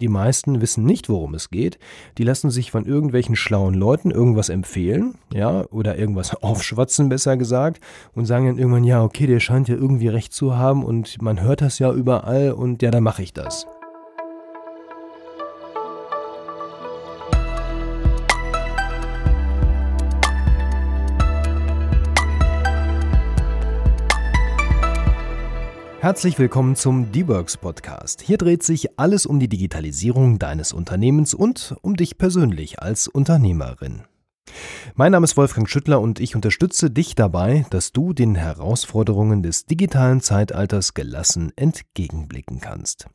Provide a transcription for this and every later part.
Die meisten wissen nicht, worum es geht. Die lassen sich von irgendwelchen schlauen Leuten irgendwas empfehlen, ja, oder irgendwas aufschwatzen, besser gesagt, und sagen dann irgendwann, ja, okay, der scheint ja irgendwie recht zu haben und man hört das ja überall und ja, dann mache ich das. Herzlich willkommen zum D-Works Podcast. Hier dreht sich alles um die Digitalisierung deines Unternehmens und um dich persönlich als Unternehmerin. Mein Name ist Wolfgang Schüttler und ich unterstütze dich dabei, dass du den Herausforderungen des digitalen Zeitalters gelassen entgegenblicken kannst.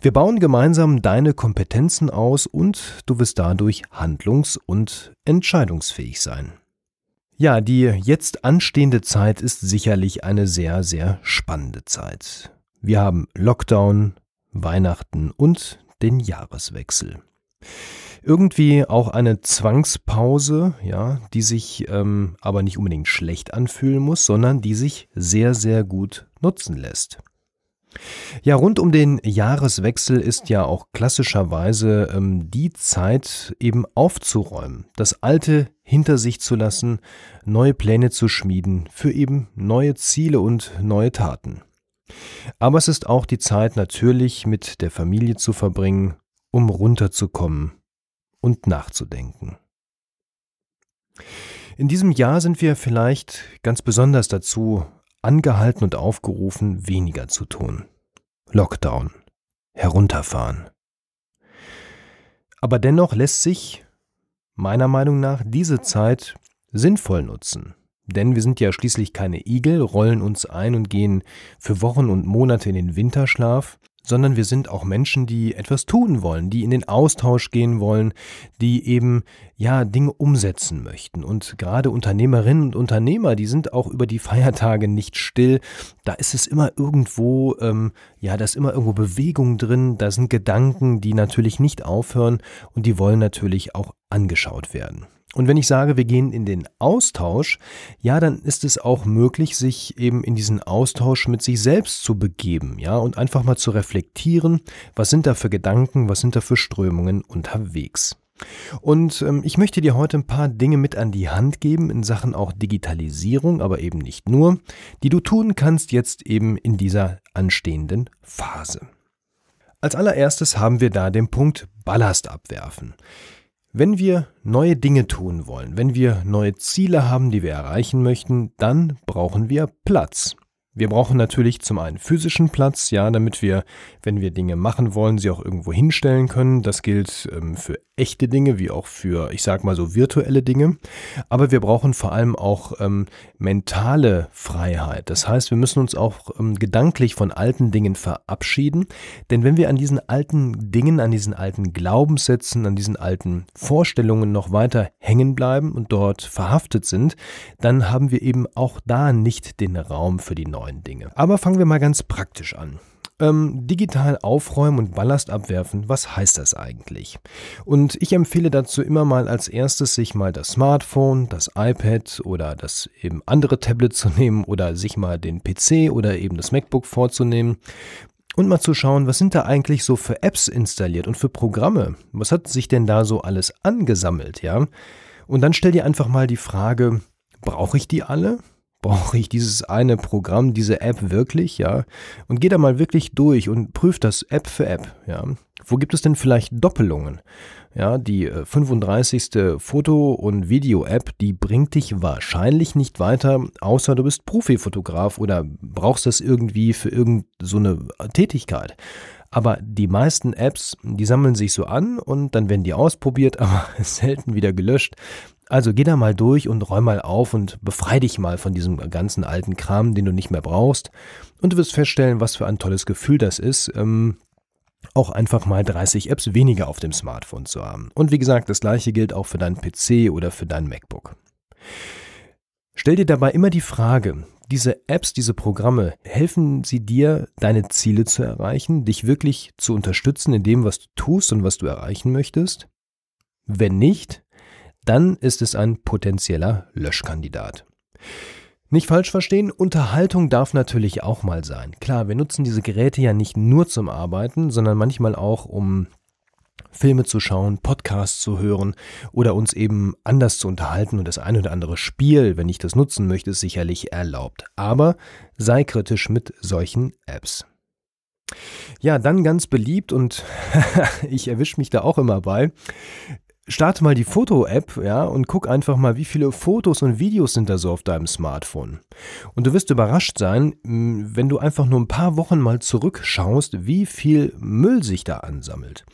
Wir bauen gemeinsam deine Kompetenzen aus und du wirst dadurch handlungs- und entscheidungsfähig sein. Ja, die jetzt anstehende Zeit ist sicherlich eine sehr, sehr spannende Zeit. Wir haben Lockdown, Weihnachten und den Jahreswechsel. Irgendwie auch eine Zwangspause, ja, die sich ähm, aber nicht unbedingt schlecht anfühlen muss, sondern die sich sehr, sehr gut nutzen lässt. Ja, rund um den Jahreswechsel ist ja auch klassischerweise ähm, die Zeit eben aufzuräumen, das Alte hinter sich zu lassen, neue Pläne zu schmieden für eben neue Ziele und neue Taten. Aber es ist auch die Zeit natürlich mit der Familie zu verbringen, um runterzukommen und nachzudenken. In diesem Jahr sind wir vielleicht ganz besonders dazu angehalten und aufgerufen, weniger zu tun. Lockdown. Herunterfahren. Aber dennoch lässt sich, meiner Meinung nach, diese Zeit sinnvoll nutzen. Denn wir sind ja schließlich keine Igel, rollen uns ein und gehen für Wochen und Monate in den Winterschlaf, sondern wir sind auch Menschen, die etwas tun wollen, die in den Austausch gehen wollen, die eben ja Dinge umsetzen möchten. Und gerade Unternehmerinnen und Unternehmer, die sind auch über die Feiertage nicht still. Da ist es immer irgendwo, ähm, ja, da ist immer irgendwo Bewegung drin, da sind Gedanken, die natürlich nicht aufhören und die wollen natürlich auch angeschaut werden. Und wenn ich sage, wir gehen in den Austausch, ja, dann ist es auch möglich, sich eben in diesen Austausch mit sich selbst zu begeben, ja, und einfach mal zu reflektieren, was sind da für Gedanken, was sind da für Strömungen unterwegs. Und ähm, ich möchte dir heute ein paar Dinge mit an die Hand geben in Sachen auch Digitalisierung, aber eben nicht nur, die du tun kannst jetzt eben in dieser anstehenden Phase. Als allererstes haben wir da den Punkt Ballast abwerfen. Wenn wir neue Dinge tun wollen, wenn wir neue Ziele haben, die wir erreichen möchten, dann brauchen wir Platz. Wir brauchen natürlich zum einen physischen Platz, ja, damit wir, wenn wir Dinge machen wollen, sie auch irgendwo hinstellen können. Das gilt ähm, für echte Dinge wie auch für, ich sag mal so, virtuelle Dinge. Aber wir brauchen vor allem auch ähm, mentale Freiheit. Das heißt, wir müssen uns auch ähm, gedanklich von alten Dingen verabschieden. Denn wenn wir an diesen alten Dingen, an diesen alten Glaubenssätzen, an diesen alten Vorstellungen noch weiter hängen bleiben und dort verhaftet sind, dann haben wir eben auch da nicht den Raum für die neuen neuen Dinge. Aber fangen wir mal ganz praktisch an. Ähm, digital aufräumen und Ballast abwerfen, was heißt das eigentlich? Und ich empfehle dazu immer mal als erstes, sich mal das Smartphone, das iPad oder das eben andere Tablet zu nehmen oder sich mal den PC oder eben das MacBook vorzunehmen und mal zu schauen, was sind da eigentlich so für Apps installiert und für Programme? Was hat sich denn da so alles angesammelt, ja? Und dann stell dir einfach mal die Frage, brauche ich die alle? Brauche ich dieses eine Programm, diese App wirklich, ja? Und geh da mal wirklich durch und prüf das App für App, ja? Wo gibt es denn vielleicht Doppelungen? Ja, die 35. Äh, Foto- und Video-App, die bringt dich wahrscheinlich nicht weiter, außer du bist Profifotograf oder brauchst das irgendwie für irgendeine so Tätigkeit. Aber die meisten Apps, die sammeln sich so an und dann werden die ausprobiert, aber selten wieder gelöscht. Also geh da mal durch und räum mal auf und befrei dich mal von diesem ganzen alten Kram, den du nicht mehr brauchst. Und du wirst feststellen, was für ein tolles Gefühl das ist, ähm, auch einfach mal 30 Apps weniger auf dem Smartphone zu haben. Und wie gesagt, das gleiche gilt auch für deinen PC oder für dein MacBook. Stell dir dabei immer die Frage, diese Apps, diese Programme, helfen sie dir, deine Ziele zu erreichen, dich wirklich zu unterstützen in dem, was du tust und was du erreichen möchtest? Wenn nicht, dann ist es ein potenzieller Löschkandidat. Nicht falsch verstehen, Unterhaltung darf natürlich auch mal sein. Klar, wir nutzen diese Geräte ja nicht nur zum Arbeiten, sondern manchmal auch, um Filme zu schauen, Podcasts zu hören oder uns eben anders zu unterhalten und das ein oder andere Spiel, wenn ich das nutzen möchte, ist sicherlich erlaubt. Aber sei kritisch mit solchen Apps. Ja, dann ganz beliebt und ich erwische mich da auch immer bei, starte mal die Foto-App, ja, und guck einfach mal, wie viele Fotos und Videos sind da so auf deinem Smartphone. Und du wirst überrascht sein, wenn du einfach nur ein paar Wochen mal zurückschaust, wie viel Müll sich da ansammelt.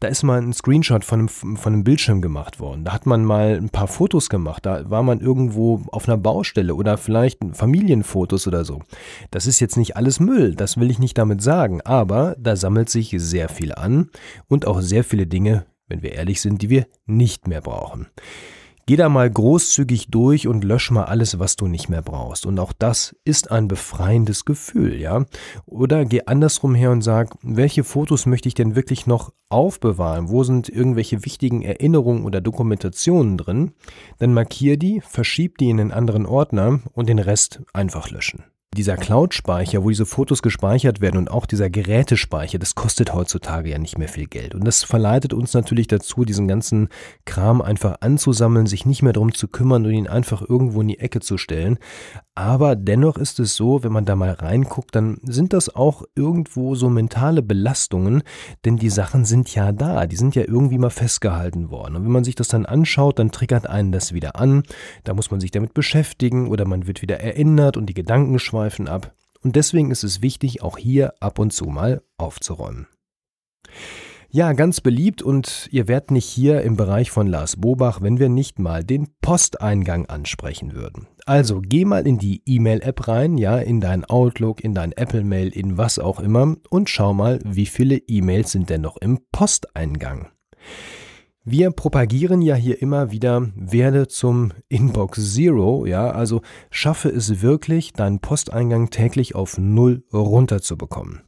Da ist mal ein Screenshot von einem, von einem Bildschirm gemacht worden. Da hat man mal ein paar Fotos gemacht. Da war man irgendwo auf einer Baustelle oder vielleicht Familienfotos oder so. Das ist jetzt nicht alles Müll, das will ich nicht damit sagen, aber da sammelt sich sehr viel an und auch sehr viele Dinge, wenn wir ehrlich sind, die wir nicht mehr brauchen. Geh da mal großzügig durch und lösch mal alles, was du nicht mehr brauchst. Und auch das ist ein befreiendes Gefühl, ja? Oder geh andersrum her und sag, welche Fotos möchte ich denn wirklich noch aufbewahren? Wo sind irgendwelche wichtigen Erinnerungen oder Dokumentationen drin? Dann markier die, verschieb die in einen anderen Ordner und den Rest einfach löschen dieser Cloud-Speicher, wo diese Fotos gespeichert werden und auch dieser Gerätespeicher, das kostet heutzutage ja nicht mehr viel Geld. Und das verleitet uns natürlich dazu, diesen ganzen Kram einfach anzusammeln, sich nicht mehr darum zu kümmern und ihn einfach irgendwo in die Ecke zu stellen. Aber dennoch ist es so, wenn man da mal reinguckt, dann sind das auch irgendwo so mentale Belastungen, denn die Sachen sind ja da, die sind ja irgendwie mal festgehalten worden. Und wenn man sich das dann anschaut, dann triggert einen das wieder an, da muss man sich damit beschäftigen oder man wird wieder erinnert und die Gedanken schweifen ab. Und deswegen ist es wichtig, auch hier ab und zu mal aufzuräumen. Ja, ganz beliebt und ihr werdet nicht hier im Bereich von Lars Bobach, wenn wir nicht mal den Posteingang ansprechen würden. Also geh mal in die E-Mail-App rein, ja, in dein Outlook, in dein Apple-Mail, in was auch immer und schau mal, wie viele E-Mails sind denn noch im Posteingang. Wir propagieren ja hier immer wieder, werde zum Inbox Zero, ja, also schaffe es wirklich, deinen Posteingang täglich auf Null runterzubekommen.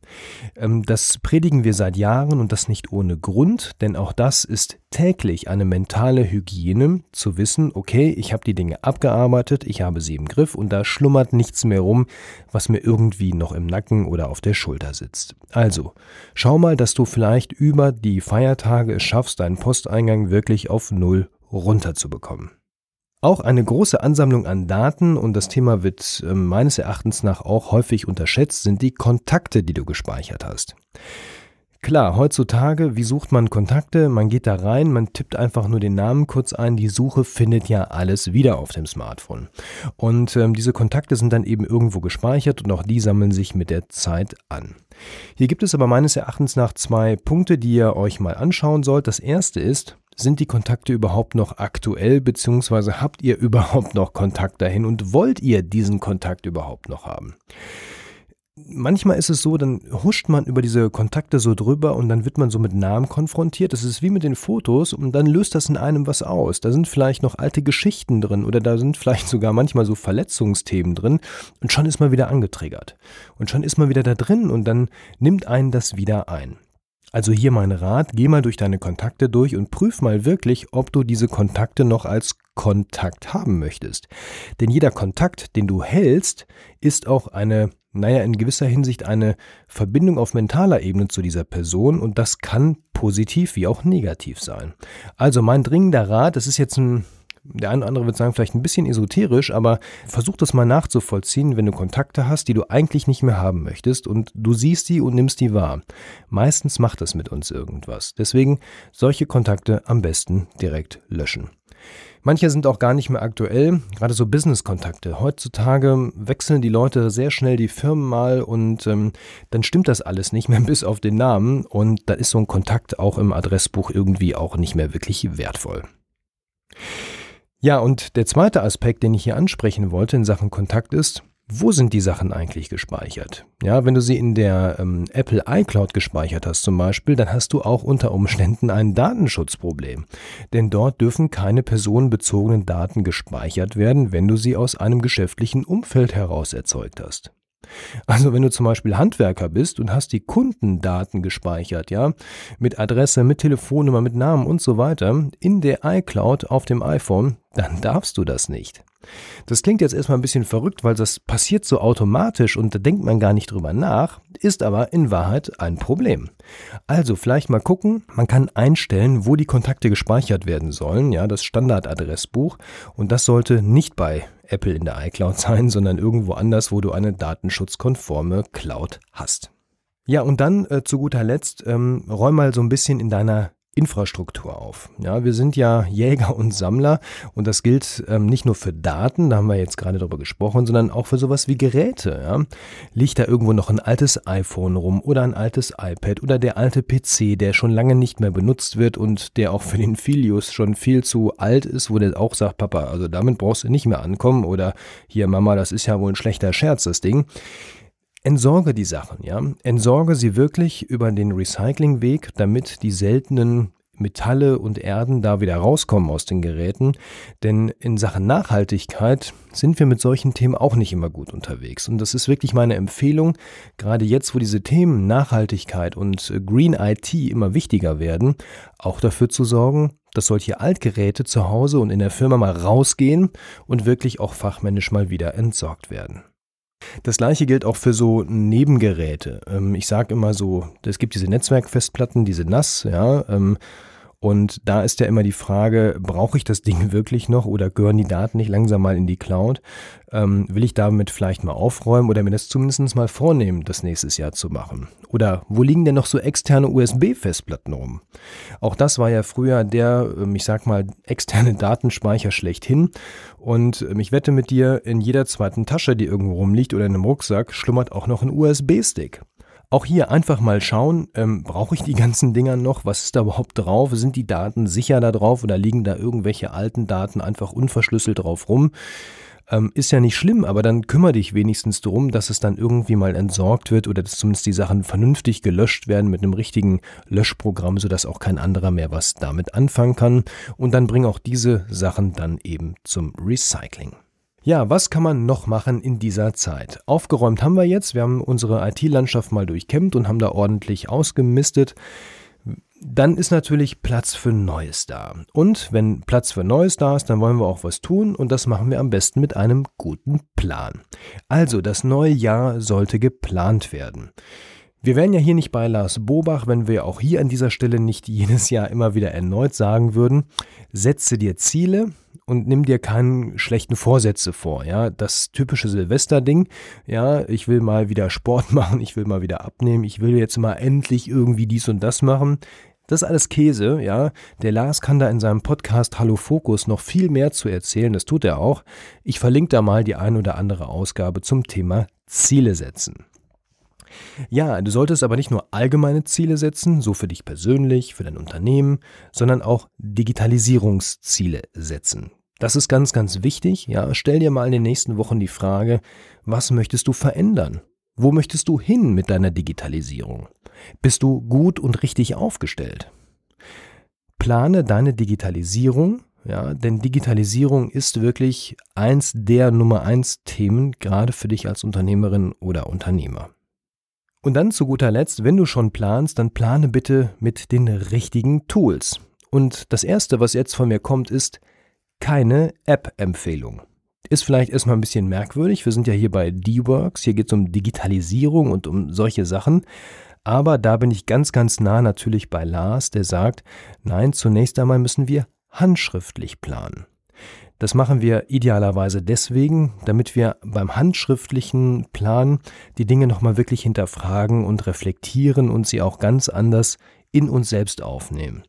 Ähm, das predigen wir seit Jahren und das nicht ohne Grund, denn auch das ist täglich eine mentale Hygiene, zu wissen, okay, ich habe die Dinge abgearbeitet, ich habe sie im Griff und da schlummert nichts mehr rum, was mir irgendwie noch im Nacken oder auf der Schulter sitzt. Also, schau mal, dass du vielleicht über die Feiertage es schaffst, deinen Posteingang wirklich auf Null runterzubekommen. Auch eine große Ansammlung an Daten, und das Thema wird äh, meines Erachtens nach auch häufig unterschätzt, sind die Kontakte, die du gespeichert hast. Klar, heutzutage, wie sucht man Kontakte? Man geht da rein, man tippt einfach nur den Namen kurz ein. Die Suche findet ja alles wieder auf dem Smartphone. Und ähm, diese Kontakte sind dann eben irgendwo gespeichert und auch die sammeln sich mit der Zeit an. Hier gibt es aber meines Erachtens nach zwei Punkte, die ihr euch mal anschauen sollt. Das erste ist, sind die Kontakte überhaupt noch aktuell, beziehungsweise habt ihr überhaupt noch Kontakt dahin und wollt ihr diesen Kontakt überhaupt noch haben? manchmal ist es so, dann huscht man über diese Kontakte so drüber und dann wird man so mit Namen konfrontiert. Das ist wie mit den Fotos und dann löst das in einem was aus. Da sind vielleicht noch alte Geschichten drin oder da sind vielleicht sogar manchmal so Verletzungsthemen drin und schon ist man wieder angetriggert. Und schon ist man wieder da drin und dann nimmt einen das wieder ein. Also hier mein Rat, geh mal durch deine Kontakte durch und prüf mal wirklich, ob du diese Kontakte noch als Kontakt haben möchtest. Denn jeder Kontakt, den du hältst, ist auch eine naja, in gewisser Hinsicht eine Verbindung auf mentaler Ebene zu dieser Person und das kann positiv wie auch negativ sein. Also mein dringender Rat, das ist jetzt ein, der eine oder andere wird sagen, vielleicht ein bisschen esoterisch, aber versuch das mal nachzuvollziehen, wenn du Kontakte hast, die du eigentlich nicht mehr haben möchtest und du siehst die und nimmst die wahr. Meistens macht das mit uns irgendwas. Deswegen solche Kontakte am besten direkt löschen. Manche sind auch gar nicht mehr aktuell, gerade so Business-Kontakte. Heutzutage wechseln die Leute sehr schnell die Firmen mal und ähm, dann stimmt das alles nicht mehr bis auf den Namen und da ist so ein Kontakt auch im Adressbuch irgendwie auch nicht mehr wirklich wertvoll. Ja, und der zweite Aspekt, den ich hier ansprechen wollte in Sachen Kontakt ist, wo sind die Sachen eigentlich gespeichert? Ja, wenn du sie in der ähm, Apple iCloud gespeichert hast zum Beispiel, dann hast du auch unter Umständen ein Datenschutzproblem. Denn dort dürfen keine personenbezogenen Daten gespeichert werden, wenn du sie aus einem geschäftlichen Umfeld heraus erzeugt hast. Also wenn du zum Beispiel Handwerker bist und hast die Kundendaten gespeichert, ja, mit Adresse, mit Telefonnummer, mit Namen und so weiter in der iCloud auf dem iPhone, dann darfst du das nicht. Das klingt jetzt erstmal ein bisschen verrückt, weil das passiert so automatisch und da denkt man gar nicht drüber nach, ist aber in Wahrheit ein Problem. Also vielleicht mal gucken, man kann einstellen, wo die Kontakte gespeichert werden sollen, ja, das Standardadressbuch und das sollte nicht bei Apple in der iCloud sein, sondern irgendwo anders, wo du eine datenschutzkonforme Cloud hast. Ja, und dann äh, zu guter Letzt, ähm, räum mal so ein bisschen in deiner Infrastruktur auf. Ja, wir sind ja Jäger und Sammler und das gilt ähm, nicht nur für Daten, da haben wir jetzt gerade darüber gesprochen, sondern auch für sowas wie Geräte. Ja. Liegt da irgendwo noch ein altes iPhone rum oder ein altes iPad oder der alte PC, der schon lange nicht mehr benutzt wird und der auch für den Filius schon viel zu alt ist, wo der auch sagt, Papa, also damit brauchst du nicht mehr ankommen oder hier Mama, das ist ja wohl ein schlechter Scherz, das Ding. Entsorge die Sachen, ja. Entsorge sie wirklich über den Recyclingweg, damit die seltenen Metalle und Erden da wieder rauskommen aus den Geräten. Denn in Sachen Nachhaltigkeit sind wir mit solchen Themen auch nicht immer gut unterwegs. Und das ist wirklich meine Empfehlung, gerade jetzt, wo diese Themen Nachhaltigkeit und Green IT immer wichtiger werden, auch dafür zu sorgen, dass solche Altgeräte zu Hause und in der Firma mal rausgehen und wirklich auch fachmännisch mal wieder entsorgt werden. Das gleiche gilt auch für so Nebengeräte. Ähm, ich sage immer so, es gibt diese Netzwerkfestplatten, diese NAS, ja, ähm, und da ist ja immer die Frage, brauche ich das Ding wirklich noch oder gehören die Daten nicht langsam mal in die Cloud? Ähm, will ich damit vielleicht mal aufräumen oder mir das zumindest mal vornehmen, das nächstes Jahr zu machen? Oder wo liegen denn noch so externe USB-Festplatten rum? Auch das war ja früher der, ähm, ich sag mal, externe Datenspeicher schlechthin. Und ähm, ich wette mit dir, in jeder zweiten Tasche, die irgendwo rumliegt oder in einem Rucksack, schlummert auch noch ein USB-Stick. Auch hier einfach mal schauen, ähm, brauche ich die ganzen Dinger noch? Was ist da überhaupt drauf? Sind die Daten sicher da drauf oder liegen da irgendwelche alten Daten einfach unverschlüsselt drauf rum? Ähm, ist ja nicht schlimm, aber dann kümmere dich wenigstens darum, dass es dann irgendwie mal entsorgt wird oder dass zumindest die Sachen vernünftig gelöscht werden mit einem richtigen Löschprogramm, sodass auch kein anderer mehr was damit anfangen kann. Und dann bring auch diese Sachen dann eben zum Recycling. Ja, was kann man noch machen in dieser Zeit? Aufgeräumt haben wir jetzt. Wir haben unsere IT-Landschaft mal durchkämmt und haben da ordentlich ausgemistet. Dann ist natürlich Platz für Neues da. Und wenn Platz für Neues da ist, dann wollen wir auch was tun und das machen wir am besten mit einem guten Plan. Also, das neue Jahr sollte geplant werden. Wir wären ja hier nicht bei Lars Bobach, wenn wir auch hier an dieser Stelle nicht jedes Jahr immer wieder erneut sagen würden, setze dir Ziele, und nimm dir keinen schlechten Vorsätze vor, ja, das typische Silvester-Ding, ja, ich will mal wieder Sport machen, ich will mal wieder abnehmen, ich will jetzt mal endlich irgendwie dies und das machen. Das ist alles Käse, ja. Der Lars kann da in seinem Podcast Hallo Fokus noch viel mehr zu erzählen, das tut er auch. Ich verlinke da mal die ein oder andere Ausgabe zum Thema Ziele setzen. Ja, du solltest aber nicht nur allgemeine Ziele setzen, so für dich persönlich, für dein Unternehmen, sondern auch Digitalisierungsziele setzen. Das ist ganz, ganz wichtig. Ja, stell dir mal in den nächsten Wochen die Frage, was möchtest du verändern? Wo möchtest du hin mit deiner Digitalisierung? Bist du gut und richtig aufgestellt? Plane deine Digitalisierung, ja, denn Digitalisierung ist wirklich eins der Nummer eins Themen, gerade für dich als Unternehmerin oder Unternehmer. Und dann zu guter Letzt, wenn du schon planst, dann plane bitte mit den richtigen Tools. Und das erste, was jetzt von mir kommt, ist keine App-Empfehlung. Ist vielleicht erstmal ein bisschen merkwürdig. Wir sind ja hier bei D-Works. Hier geht es um Digitalisierung und um solche Sachen. Aber da bin ich ganz, ganz nah natürlich bei Lars, der sagt, nein, zunächst einmal müssen wir handschriftlich planen. Das machen wir idealerweise deswegen, damit wir beim handschriftlichen Plan die Dinge nochmal wirklich hinterfragen und reflektieren und sie auch ganz anders in uns selbst aufnehmen.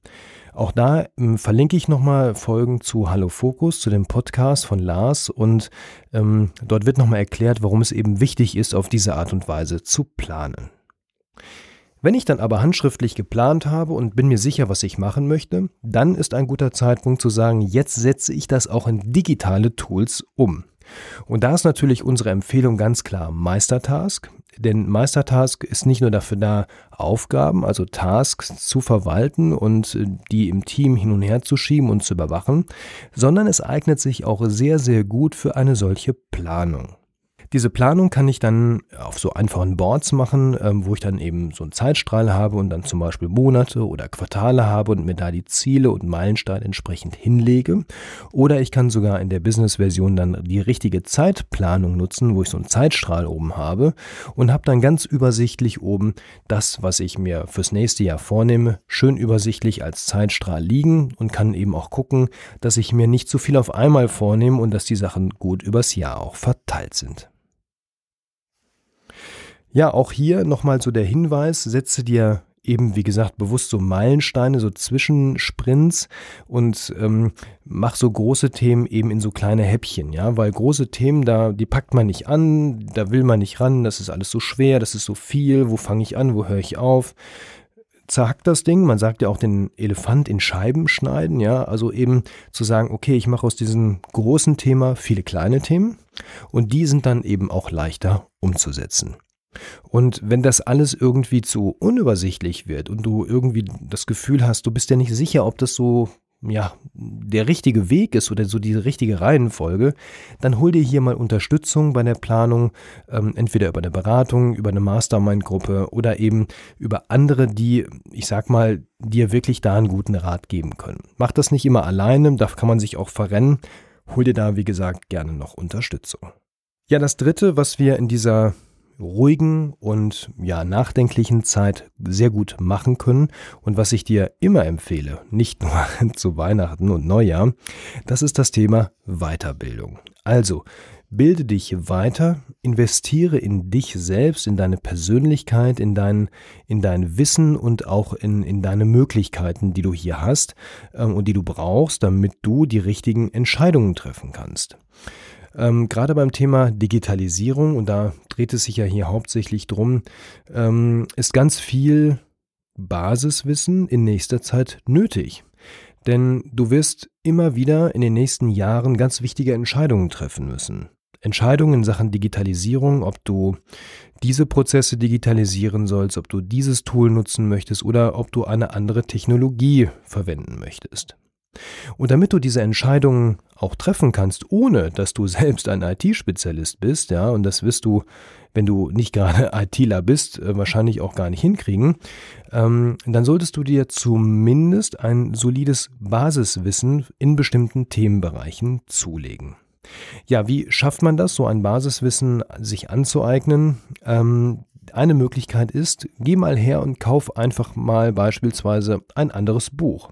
Auch da ähm, verlinke ich nochmal Folgen zu Hallo Fokus, zu dem Podcast von Lars und ähm, dort wird nochmal erklärt, warum es eben wichtig ist, auf diese Art und Weise zu planen. Wenn ich dann aber handschriftlich geplant habe und bin mir sicher, was ich machen möchte, dann ist ein guter Zeitpunkt zu sagen, jetzt setze ich das auch in digitale Tools um. Und da ist natürlich unsere Empfehlung ganz klar Meistertask. Denn Meistertask ist nicht nur dafür da, Aufgaben, also Tasks zu verwalten und äh, die im Team hin und her zu schieben und zu überwachen, sondern es eignet sich auch sehr, sehr gut für eine solche Planung. Diese Planung kann ich dann auf so einfachen Boards machen, ähm, wo ich dann eben so einen Zeitstrahl habe und dann zum Beispiel Monate oder Quartale habe und mir da die Ziele und Meilensteine entsprechend hinlege. Oder ich kann sogar in der Business-Version dann die richtige Zeitplanung nutzen, wo ich so einen Zeitstrahl oben habe und habe dann ganz übersichtlich oben das, was ich mir fürs nächste Jahr vornehme, schön übersichtlich als Zeitstrahl liegen und kann eben auch gucken, dass ich mir nicht zu viel auf einmal vornehme und dass die Sachen gut übers Jahr auch verteilt sind. Ja, auch hier nochmal so der Hinweis, setze dir eben, wie gesagt, bewusst so Meilensteine, so Zwischensprints und ähm, mach so große Themen eben in so kleine Häppchen, ja, weil große Themen, da, die packt man nicht an, da will man nicht ran, das ist alles so schwer, das ist so viel, wo fange ich an, wo höre ich auf? Zerhackt das Ding, man sagt ja auch den Elefant in Scheiben schneiden, ja, also eben zu sagen, okay, ich mache aus diesem großen Thema viele kleine Themen und die sind dann eben auch leichter umzusetzen. Und wenn das alles irgendwie zu unübersichtlich wird und du irgendwie das Gefühl hast, du bist ja nicht sicher, ob das so ja, der richtige Weg ist oder so die richtige Reihenfolge, dann hol dir hier mal Unterstützung bei der Planung, ähm, entweder über eine Beratung, über eine Mastermind-Gruppe oder eben über andere, die, ich sag mal, dir wirklich da einen guten Rat geben können. Mach das nicht immer alleine, da kann man sich auch verrennen. Hol dir da, wie gesagt, gerne noch Unterstützung. Ja, das dritte, was wir in dieser ruhigen und ja nachdenklichen Zeit sehr gut machen können und was ich dir immer empfehle, nicht nur zu Weihnachten und Neujahr, das ist das Thema Weiterbildung. Also bilde dich weiter, investiere in dich selbst, in deine Persönlichkeit, in dein, in dein Wissen und auch in, in deine Möglichkeiten, die du hier hast äh, und die du brauchst, damit du die richtigen Entscheidungen treffen kannst. Ähm, gerade beim Thema Digitalisierung, und da dreht es sich ja hier hauptsächlich drum, ähm, ist ganz viel Basiswissen in nächster Zeit nötig. Denn du wirst immer wieder in den nächsten Jahren ganz wichtige Entscheidungen treffen müssen. Entscheidungen in Sachen Digitalisierung, ob du diese Prozesse digitalisieren sollst, ob du dieses Tool nutzen möchtest oder ob du eine andere Technologie verwenden möchtest. Und damit du diese Entscheidungen auch treffen kannst, ohne dass du selbst ein IT-Spezialist bist, ja, und das wirst du, wenn du nicht gerade ITler bist, äh, wahrscheinlich auch gar nicht hinkriegen, ähm, dann solltest du dir zumindest ein solides Basiswissen in bestimmten Themenbereichen zulegen. Ja, wie schafft man das, so ein Basiswissen sich anzueignen? Ähm, eine Möglichkeit ist, geh mal her und kauf einfach mal beispielsweise ein anderes Buch.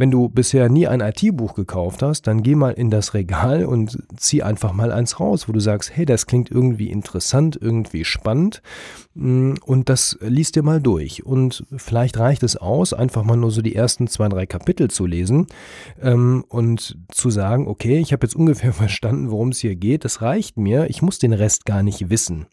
Wenn du bisher nie ein IT-Buch gekauft hast, dann geh mal in das Regal und zieh einfach mal eins raus, wo du sagst, hey, das klingt irgendwie interessant, irgendwie spannend mm, und das liest dir mal durch. Und vielleicht reicht es aus, einfach mal nur so die ersten zwei, drei Kapitel zu lesen ähm, und zu sagen, okay, ich habe jetzt ungefähr verstanden, worum es hier geht, das reicht mir, ich muss den Rest gar nicht wissen.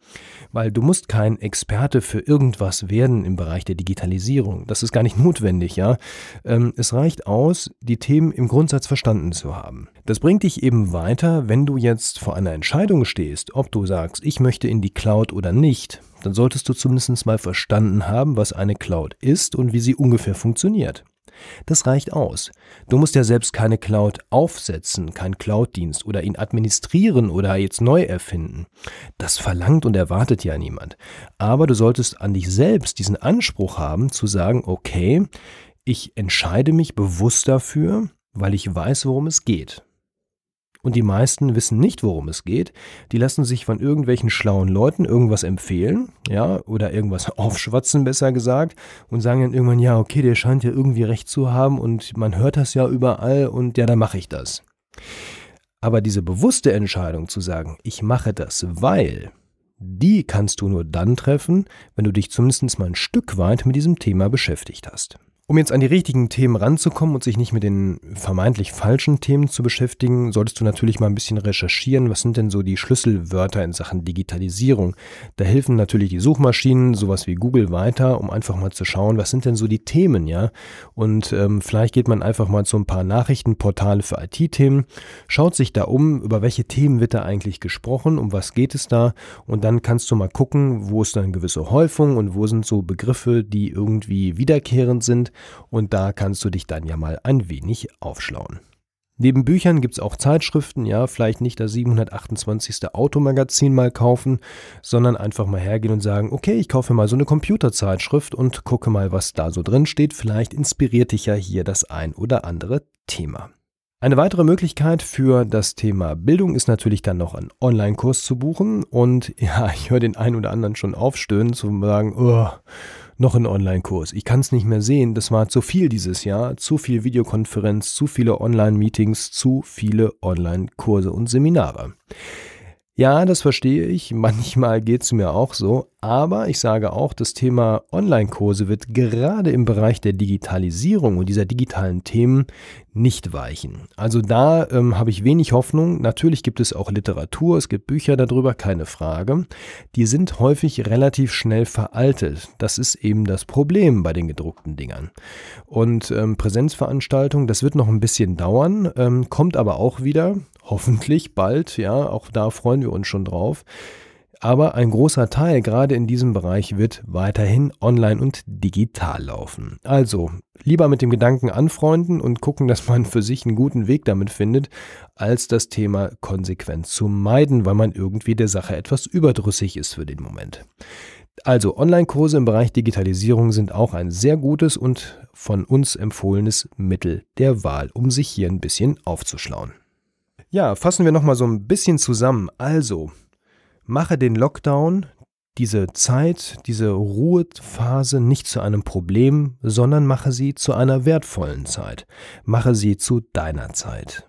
Weil du musst kein Experte für irgendwas werden im Bereich der Digitalisierung. Das ist gar nicht notwendig, ja. Ähm, es reicht aus, die Themen im Grundsatz verstanden zu haben. Das bringt dich eben weiter, wenn du jetzt vor einer Entscheidung stehst, ob du sagst, ich möchte in die Cloud oder nicht, dann solltest du zumindest mal verstanden haben, was eine Cloud ist und wie sie ungefähr funktioniert. Das reicht aus. Du musst ja selbst keine Cloud aufsetzen, keinen Cloud-Dienst oder ihn administrieren oder jetzt neu erfinden. Das verlangt und erwartet ja niemand. Aber du solltest an dich selbst diesen Anspruch haben zu sagen, okay, ich entscheide mich bewusst dafür, weil ich weiß, worum es geht. Und die meisten wissen nicht, worum es geht. Die lassen sich von irgendwelchen schlauen Leuten irgendwas empfehlen, ja, oder irgendwas aufschwatzen, besser gesagt, und sagen dann irgendwann, ja, okay, der scheint ja irgendwie recht zu haben und man hört das ja überall und ja, dann mache ich das. Aber diese bewusste Entscheidung zu sagen, ich mache das, weil, die kannst du nur dann treffen, wenn du dich zumindest mal ein Stück weit mit diesem Thema beschäftigt hast. Um jetzt an die richtigen Themen ranzukommen und sich nicht mit den vermeintlich falschen Themen zu beschäftigen, solltest du natürlich mal ein bisschen recherchieren, was sind denn so die Schlüsselwörter in Sachen Digitalisierung. Da helfen natürlich die Suchmaschinen, sowas wie Google weiter, um einfach mal zu schauen, was sind denn so die Themen, ja. Und ähm, vielleicht geht man einfach mal zu ein paar Nachrichtenportale für IT-Themen, schaut sich da um, über welche Themen wird da eigentlich gesprochen, um was geht es da und dann kannst du mal gucken, wo ist da eine gewisse Häufung und wo sind so Begriffe, die irgendwie wiederkehrend sind und da kannst du dich dann ja mal ein wenig aufschlauen. Neben Büchern gibt es auch Zeitschriften, ja, vielleicht nicht das 728. Automagazin mal kaufen, sondern einfach mal hergehen und sagen, okay, ich kaufe mal so eine Computerzeitschrift und gucke mal, was da so drin steht. Vielleicht inspiriert dich ja hier das ein oder andere Thema. Eine weitere Möglichkeit für das Thema Bildung ist natürlich dann noch einen Online-Kurs zu buchen. Und ja, ich höre den einen oder anderen schon aufstöhnen, zu sagen, oh, noch ein Online-Kurs. Ich kann es nicht mehr sehen. Das war zu viel dieses Jahr. Zu viel Videokonferenz, zu viele Online-Meetings, zu viele Online-Kurse und Seminare. Ja, das verstehe ich. Manchmal geht es mir auch so. Aber ich sage auch, das Thema Online-Kurse wird gerade im Bereich der Digitalisierung und dieser digitalen Themen nicht weichen. Also da ähm, habe ich wenig Hoffnung. Natürlich gibt es auch Literatur, es gibt Bücher darüber, keine Frage. Die sind häufig relativ schnell veraltet. Das ist eben das Problem bei den gedruckten Dingern. Und ähm, Präsenzveranstaltungen, das wird noch ein bisschen dauern, ähm, kommt aber auch wieder, hoffentlich bald, ja, auch da freuen wir uns schon drauf. Aber ein großer Teil gerade in diesem Bereich wird weiterhin online und digital laufen. Also lieber mit dem Gedanken anfreunden und gucken, dass man für sich einen guten Weg damit findet, als das Thema konsequent zu meiden, weil man irgendwie der Sache etwas überdrüssig ist für den Moment. Also Online-Kurse im Bereich Digitalisierung sind auch ein sehr gutes und von uns empfohlenes Mittel der Wahl, um sich hier ein bisschen aufzuschlauen. Ja, fassen wir nochmal so ein bisschen zusammen. Also, Mache den Lockdown, diese Zeit, diese Ruhephase nicht zu einem Problem, sondern mache sie zu einer wertvollen Zeit. Mache sie zu deiner Zeit.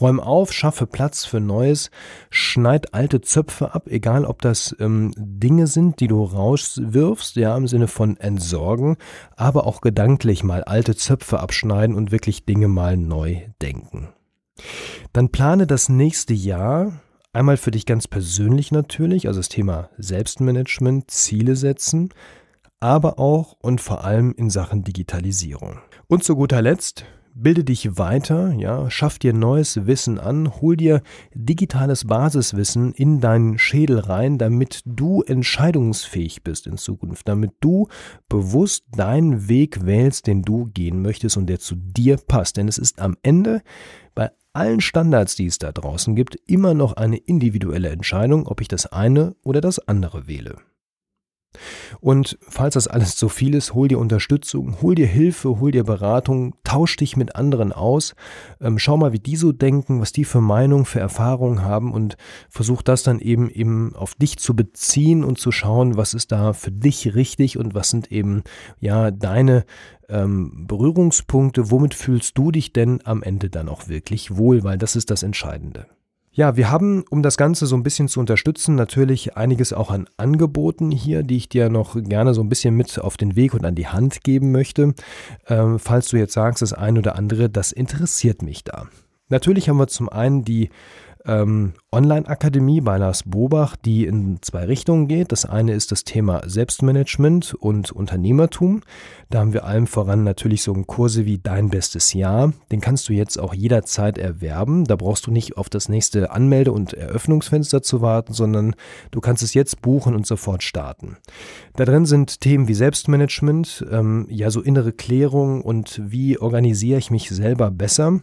Räum auf, schaffe Platz für Neues, schneid alte Zöpfe ab, egal ob das ähm, Dinge sind, die du rauswirfst, ja, im Sinne von entsorgen, aber auch gedanklich mal alte Zöpfe abschneiden und wirklich Dinge mal neu denken. Dann plane das nächste Jahr Einmal für dich ganz persönlich natürlich, also das Thema Selbstmanagement, Ziele setzen, aber auch und vor allem in Sachen Digitalisierung. Und zu guter Letzt, bilde dich weiter, ja, schaff dir neues Wissen an, hol dir digitales Basiswissen in deinen Schädel rein, damit du entscheidungsfähig bist in Zukunft, damit du bewusst deinen Weg wählst, den du gehen möchtest und der zu dir passt. Denn es ist am Ende bei allen Standards, die es da draußen gibt, immer noch eine individuelle Entscheidung, ob ich das eine oder das andere wähle. Und falls das alles zu viel ist, hol dir Unterstützung, hol dir Hilfe, hol dir Beratung, tausch dich mit anderen aus, ähm, schau mal, wie die so denken, was die für Meinungen, für Erfahrungen haben und versuch das dann eben eben auf dich zu beziehen und zu schauen, was ist da für dich richtig und was sind eben ja deine ähm, Berührungspunkte, womit fühlst du dich denn am Ende dann auch wirklich wohl, weil das ist das Entscheidende. Ja, wir haben, um das Ganze so ein bisschen zu unterstützen, natürlich einiges auch an Angeboten hier, die ich dir noch gerne so ein bisschen mit auf den Weg und an die Hand geben möchte. Ähm, falls du jetzt sagst, das ein oder andere, das interessiert mich da. Natürlich haben wir zum einen die ähm, Online-Akademie bei Lars Bobach, die in zwei Richtungen geht. Das eine ist das Thema Selbstmanagement und Unternehmertum. Da haben wir allem voran natürlich so Kurse wie Dein bestes Jahr. Den kannst du jetzt auch jederzeit erwerben. Da brauchst du nicht auf das nächste Anmelde- und Eröffnungsfenster zu warten, sondern du kannst es jetzt buchen und sofort starten. Da drin sind Themen wie Selbstmanagement, ähm, ja so innere Klärung und wie organisiere ich mich selber besser.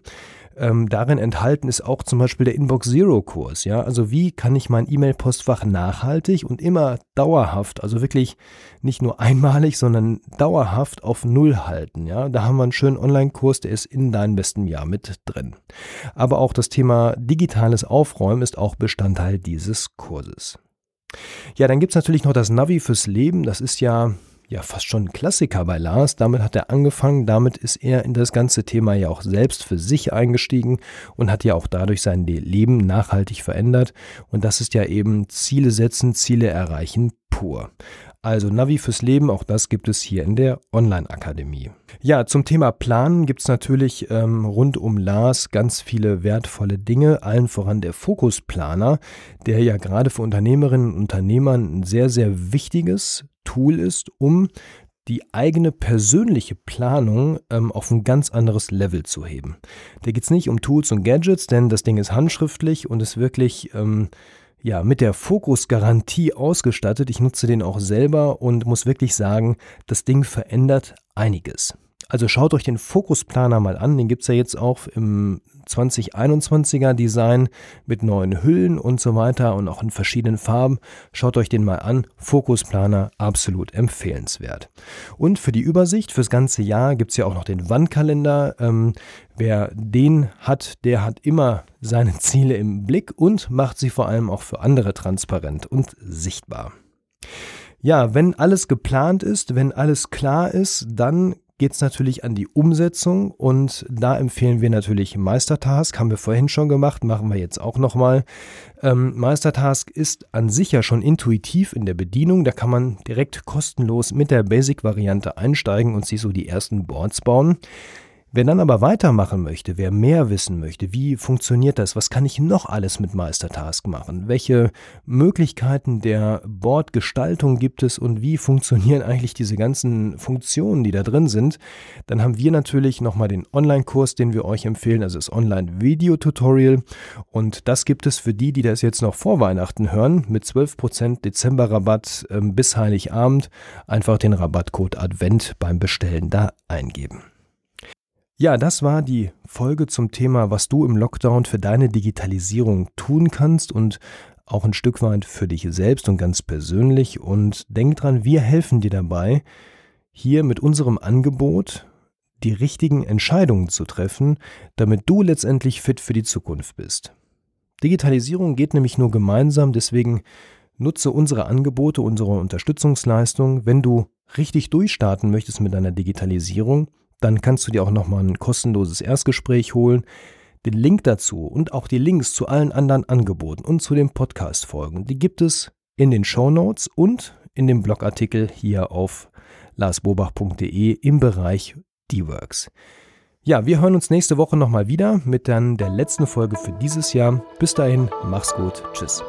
Ähm, darin enthalten ist auch zum Beispiel der Inbox Zero Kurs. Ja, also wie kann ich mein E-Mail-Postfach nachhaltig und immer dauerhaft, also wirklich nicht nur einmalig, sondern dauerhaft auf Null halten. Ja, da haben wir einen schönen Online-Kurs, der ist in deinem besten Jahr mit drin. Aber auch das Thema digitales Aufräumen ist auch Bestandteil dieses Kurses. Ja, dann gibt es natürlich noch das Navi fürs Leben. Das ist ja ja fast schon ein Klassiker bei Lars. Damit hat er angefangen, damit ist er in das ganze Thema ja auch selbst für sich eingestiegen und hat ja auch dadurch sein Leben nachhaltig verändert. Und das ist ja eben Ziele setzen, Ziele erreichen pur. Also Navi fürs Leben, auch das gibt es hier in der Online-Akademie. Ja, zum Thema Planen gibt es natürlich ähm, rund um Lars ganz viele wertvolle Dinge, allen voran der Fokusplaner, der ja gerade für Unternehmerinnen und Unternehmer ein sehr, sehr wichtiges Tool ist, um die eigene persönliche Planung ähm, auf ein ganz anderes Level zu heben. Da geht es nicht um Tools und Gadgets, denn das Ding ist handschriftlich und ist wirklich ähm, ja, mit der Fokusgarantie ausgestattet. Ich nutze den auch selber und muss wirklich sagen, das Ding verändert einiges. Also schaut euch den Fokusplaner mal an, den gibt es ja jetzt auch im 2021er Design mit neuen Hüllen und so weiter und auch in verschiedenen Farben. Schaut euch den mal an. Fokusplaner absolut empfehlenswert. Und für die Übersicht fürs ganze Jahr gibt es ja auch noch den Wandkalender. Ähm, wer den hat, der hat immer seine Ziele im Blick und macht sie vor allem auch für andere transparent und sichtbar. Ja, wenn alles geplant ist, wenn alles klar ist, dann geht es natürlich an die Umsetzung und da empfehlen wir natürlich Meistertask, haben wir vorhin schon gemacht, machen wir jetzt auch nochmal. Ähm, Meistertask ist an sich ja schon intuitiv in der Bedienung, da kann man direkt kostenlos mit der Basic-Variante einsteigen und sich so die ersten Boards bauen. Wer dann aber weitermachen möchte, wer mehr wissen möchte, wie funktioniert das, was kann ich noch alles mit Meistertask machen, welche Möglichkeiten der Bordgestaltung gibt es und wie funktionieren eigentlich diese ganzen Funktionen, die da drin sind, dann haben wir natürlich nochmal den Online-Kurs, den wir euch empfehlen, also das Online-Video-Tutorial. Und das gibt es für die, die das jetzt noch vor Weihnachten hören, mit 12% Dezember-Rabatt äh, bis Heiligabend, einfach den Rabattcode Advent beim Bestellen da eingeben. Ja, das war die Folge zum Thema, was du im Lockdown für deine Digitalisierung tun kannst und auch ein Stück weit für dich selbst und ganz persönlich. Und denk dran, wir helfen dir dabei, hier mit unserem Angebot die richtigen Entscheidungen zu treffen, damit du letztendlich fit für die Zukunft bist. Digitalisierung geht nämlich nur gemeinsam, deswegen nutze unsere Angebote, unsere Unterstützungsleistung. Wenn du richtig durchstarten möchtest mit deiner Digitalisierung, dann kannst du dir auch nochmal ein kostenloses Erstgespräch holen. Den Link dazu und auch die Links zu allen anderen Angeboten und zu den Podcast-Folgen, die gibt es in den Show Notes und in dem Blogartikel hier auf larsbobach.de im Bereich D-Works. Ja, wir hören uns nächste Woche nochmal wieder mit dann der letzten Folge für dieses Jahr. Bis dahin, mach's gut. Tschüss.